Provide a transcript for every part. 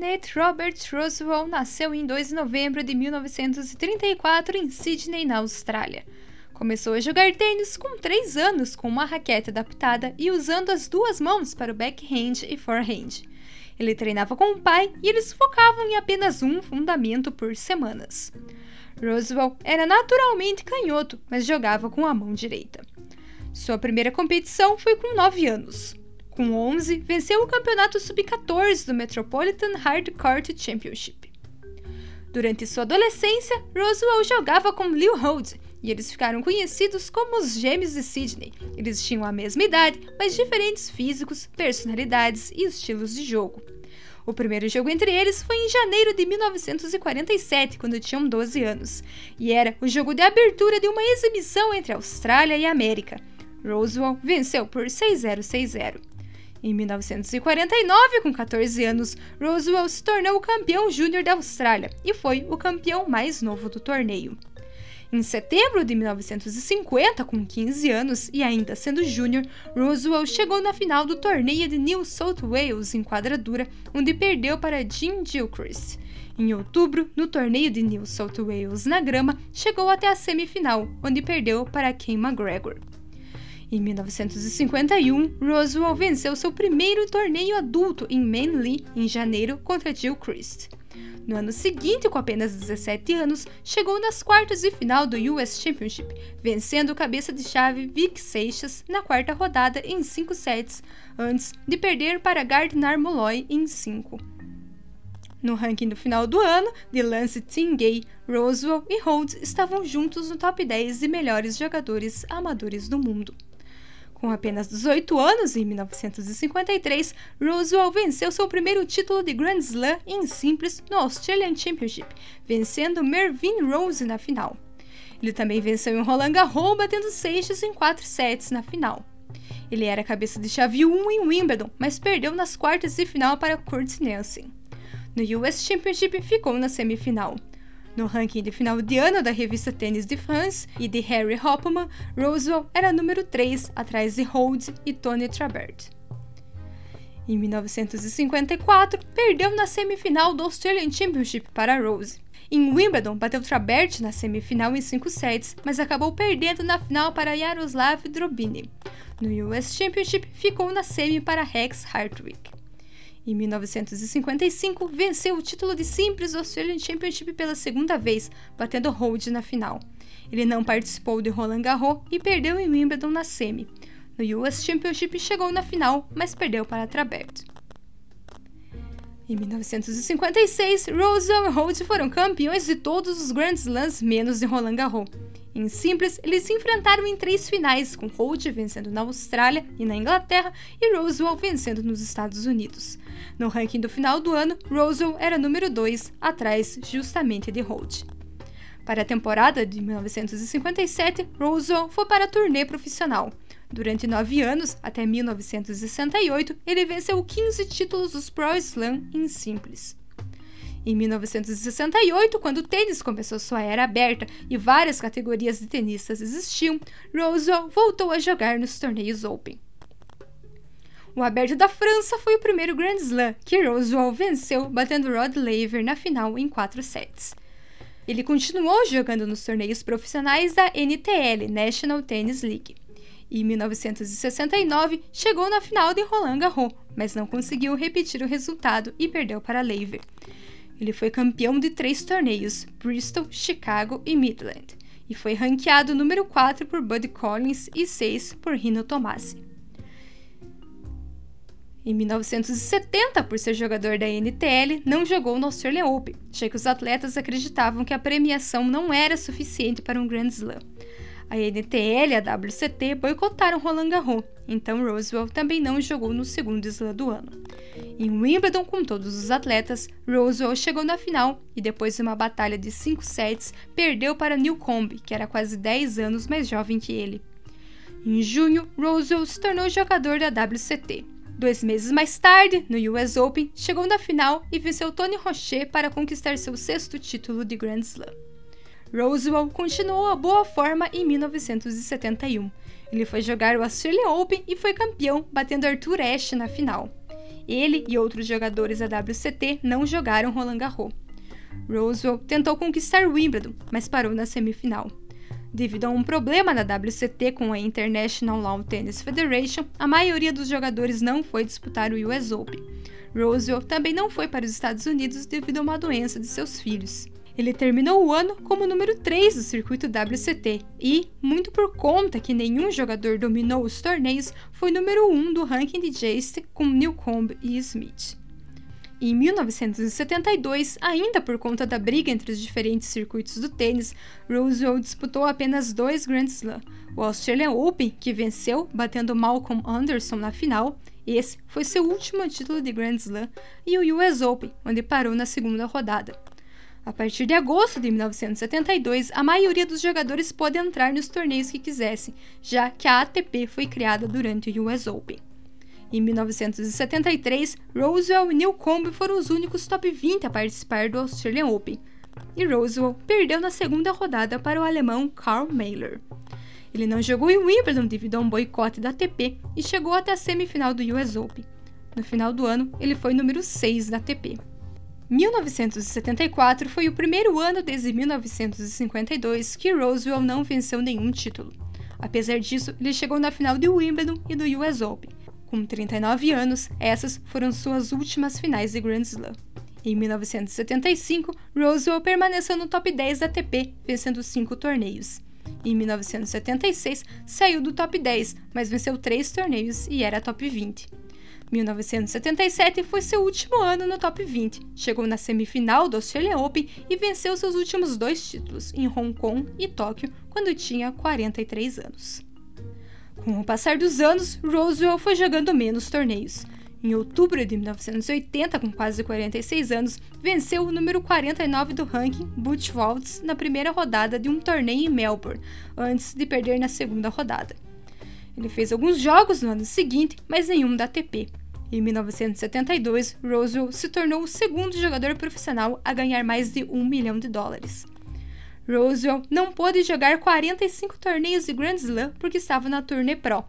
Kenneth Robert Roswell nasceu em 2 de novembro de 1934 em Sydney, na Austrália. Começou a jogar tênis com 3 anos com uma raquete adaptada e usando as duas mãos para o backhand e forehand. Ele treinava com o pai e eles focavam em apenas um fundamento por semanas. Roswell era naturalmente canhoto, mas jogava com a mão direita. Sua primeira competição foi com 9 anos. Com 11, venceu o campeonato sub-14 do Metropolitan Hard Court Championship. Durante sua adolescência, Roswell jogava com Lil Holt e eles ficaram conhecidos como os Gêmeos de Sydney. Eles tinham a mesma idade, mas diferentes físicos, personalidades e estilos de jogo. O primeiro jogo entre eles foi em janeiro de 1947, quando tinham 12 anos, e era o jogo de abertura de uma exibição entre Austrália e América. Roswell venceu por 6-0-6-0. Em 1949, com 14 anos, Roswell se tornou o campeão júnior da Austrália e foi o campeão mais novo do torneio. Em setembro de 1950, com 15 anos e ainda sendo júnior, Roswell chegou na final do torneio de New South Wales em quadradura, onde perdeu para Jim Gilchrist. Em outubro, no torneio de New South Wales na grama, chegou até a semifinal, onde perdeu para Ken McGregor. Em 1951, Roswell venceu seu primeiro torneio adulto em Manly, em janeiro, contra Gilchrist. No ano seguinte, com apenas 17 anos, chegou nas quartas de final do US Championship, vencendo cabeça de chave Vic Seixas na quarta rodada em 5 sets, antes de perder para Gardner Molloy em 5. No ranking do final do ano, de Lance Tingay, Roswell e Rhodes estavam juntos no top 10 de melhores jogadores amadores do mundo. Com apenas 18 anos, em 1953, Roswell venceu seu primeiro título de Grand Slam em simples no Australian Championship, vencendo Mervyn Rose na final. Ele também venceu em Roland Garros, batendo Seixas em 4 sets na final. Ele era cabeça de chave 1 em Wimbledon, mas perdeu nas quartas de final para Kurt Nielsen. No US Championship ficou na semifinal. No ranking de final de ano da revista Tênis de France e de Harry Hopman, Roswell era número 3, atrás de Holt e Tony Trabert. Em 1954, perdeu na semifinal do Australian Championship para Rose. Em Wimbledon, bateu Trabert na semifinal em 5 sets, mas acabou perdendo na final para Yaroslav Drobini. No US Championship, ficou na semi para Rex Hartwig. Em 1955, venceu o título de simples Australian Championship pela segunda vez, batendo Hold na final. Ele não participou de Roland Garros e perdeu em Wimbledon na semi. No US Championship chegou na final, mas perdeu para Trabert. Em 1956, Roswell e Holt foram campeões de todos os Grand Slams menos de Roland Garros. Em simples, eles se enfrentaram em três finais, com Holt vencendo na Austrália e na Inglaterra e Roswell vencendo nos Estados Unidos. No ranking do final do ano, Roswell era número 2, atrás justamente de Holt. Para a temporada de 1957, Roswell foi para a turnê profissional. Durante nove anos, até 1968, ele venceu 15 títulos dos Pro Slam em simples. Em 1968, quando o tênis começou sua era aberta e várias categorias de tenistas existiam, Roswell voltou a jogar nos torneios Open. O Aberto da França foi o primeiro Grand Slam que Roswell venceu, batendo Rod Laver na final em quatro sets. Ele continuou jogando nos torneios profissionais da NTL, National Tennis League. Em 1969 chegou na final de Roland Garros, mas não conseguiu repetir o resultado e perdeu para Laver. Ele foi campeão de três torneios, Bristol, Chicago e Midland, e foi ranqueado número 4 por Bud Collins e 6 por Rino Tomassi. Em 1970, por ser jogador da NTL, não jogou no Australian Open, já que os atletas acreditavam que a premiação não era suficiente para um Grand Slam. A NTL e a WCT boicotaram Roland Garros, então Roswell também não jogou no segundo slam do ano. Em Wimbledon, com todos os atletas, Roswell chegou na final e, depois de uma batalha de 5 sets, perdeu para Newcombe, que era quase 10 anos mais jovem que ele. Em junho, Roswell se tornou jogador da WCT. Dois meses mais tarde, no US Open, chegou na final e venceu Tony Rocher para conquistar seu sexto título de Grand Slam. Roswell continuou a boa forma em 1971. Ele foi jogar o Australian Open e foi campeão, batendo Arthur Ashe na final. Ele e outros jogadores da WCT não jogaram Roland Garros. Roosevelt tentou conquistar Wimbledon, mas parou na semifinal. Devido a um problema na WCT com a International Lawn Tennis Federation, a maioria dos jogadores não foi disputar o US Open. Roosevelt também não foi para os Estados Unidos devido a uma doença de seus filhos. Ele terminou o ano como número 3 do circuito WCT e, muito por conta que nenhum jogador dominou os torneios, foi número 1 do ranking de Jace com Newcomb e Smith. Em 1972, ainda por conta da briga entre os diferentes circuitos do tênis, Roosevelt disputou apenas dois Grand Slam: o Australian Open, que venceu, batendo Malcolm Anderson na final, esse foi seu último título de Grand Slam, e o US Open, onde parou na segunda rodada. A partir de agosto de 1972, a maioria dos jogadores pôde entrar nos torneios que quisessem, já que a ATP foi criada durante o US Open. Em 1973, Rosewell e Newcombe foram os únicos top 20 a participar do Australian Open, e Rosewell perdeu na segunda rodada para o alemão Karl Mailer. Ele não jogou em Wimbledon devido a um boicote da ATP e chegou até a semifinal do US Open. No final do ano, ele foi número 6 da ATP. 1974 foi o primeiro ano desde 1952 que Rosewell não venceu nenhum título. Apesar disso, ele chegou na final de Wimbledon e do US Open, com 39 anos, essas foram suas últimas finais de Grand Slam. Em 1975, Rosewell permaneceu no top 10 da ATP, vencendo cinco torneios. Em 1976, saiu do top 10, mas venceu três torneios e era top 20. 1977 foi seu último ano no top 20. Chegou na semifinal do Australian Open e venceu seus últimos dois títulos, em Hong Kong e Tóquio, quando tinha 43 anos. Com o passar dos anos, Roswell foi jogando menos torneios. Em outubro de 1980, com quase 46 anos, venceu o número 49 do ranking, Butch Waltz, na primeira rodada de um torneio em Melbourne, antes de perder na segunda rodada. Ele fez alguns jogos no ano seguinte, mas nenhum da ATP. Em 1972, Roswell se tornou o segundo jogador profissional a ganhar mais de um milhão de dólares. Rosewell não pôde jogar 45 torneios de Grand Slam porque estava na turnê Pro.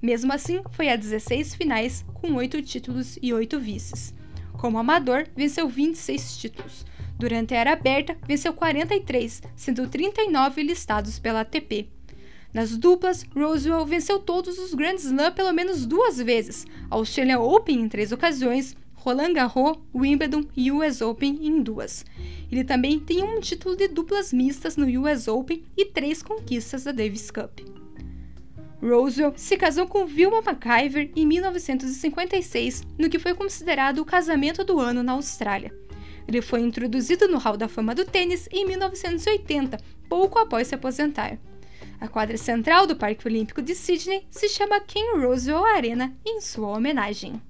Mesmo assim, foi a 16 finais, com 8 títulos e 8 vices. Como amador, venceu 26 títulos. Durante a era aberta, venceu 43, sendo 39 listados pela ATP. Nas duplas, Rosewell venceu todos os Grand Slam pelo menos duas vezes, a Australian Open em três ocasiões, Roland Garros, Wimbledon e US Open em duas. Ele também tem um título de duplas mistas no US Open e três conquistas da Davis Cup. Roswell se casou com Vilma McIver em 1956, no que foi considerado o casamento do ano na Austrália. Ele foi introduzido no Hall da Fama do tênis em 1980, pouco após se aposentar. A quadra central do Parque Olímpico de Sydney se chama Ken Roswell Arena em sua homenagem.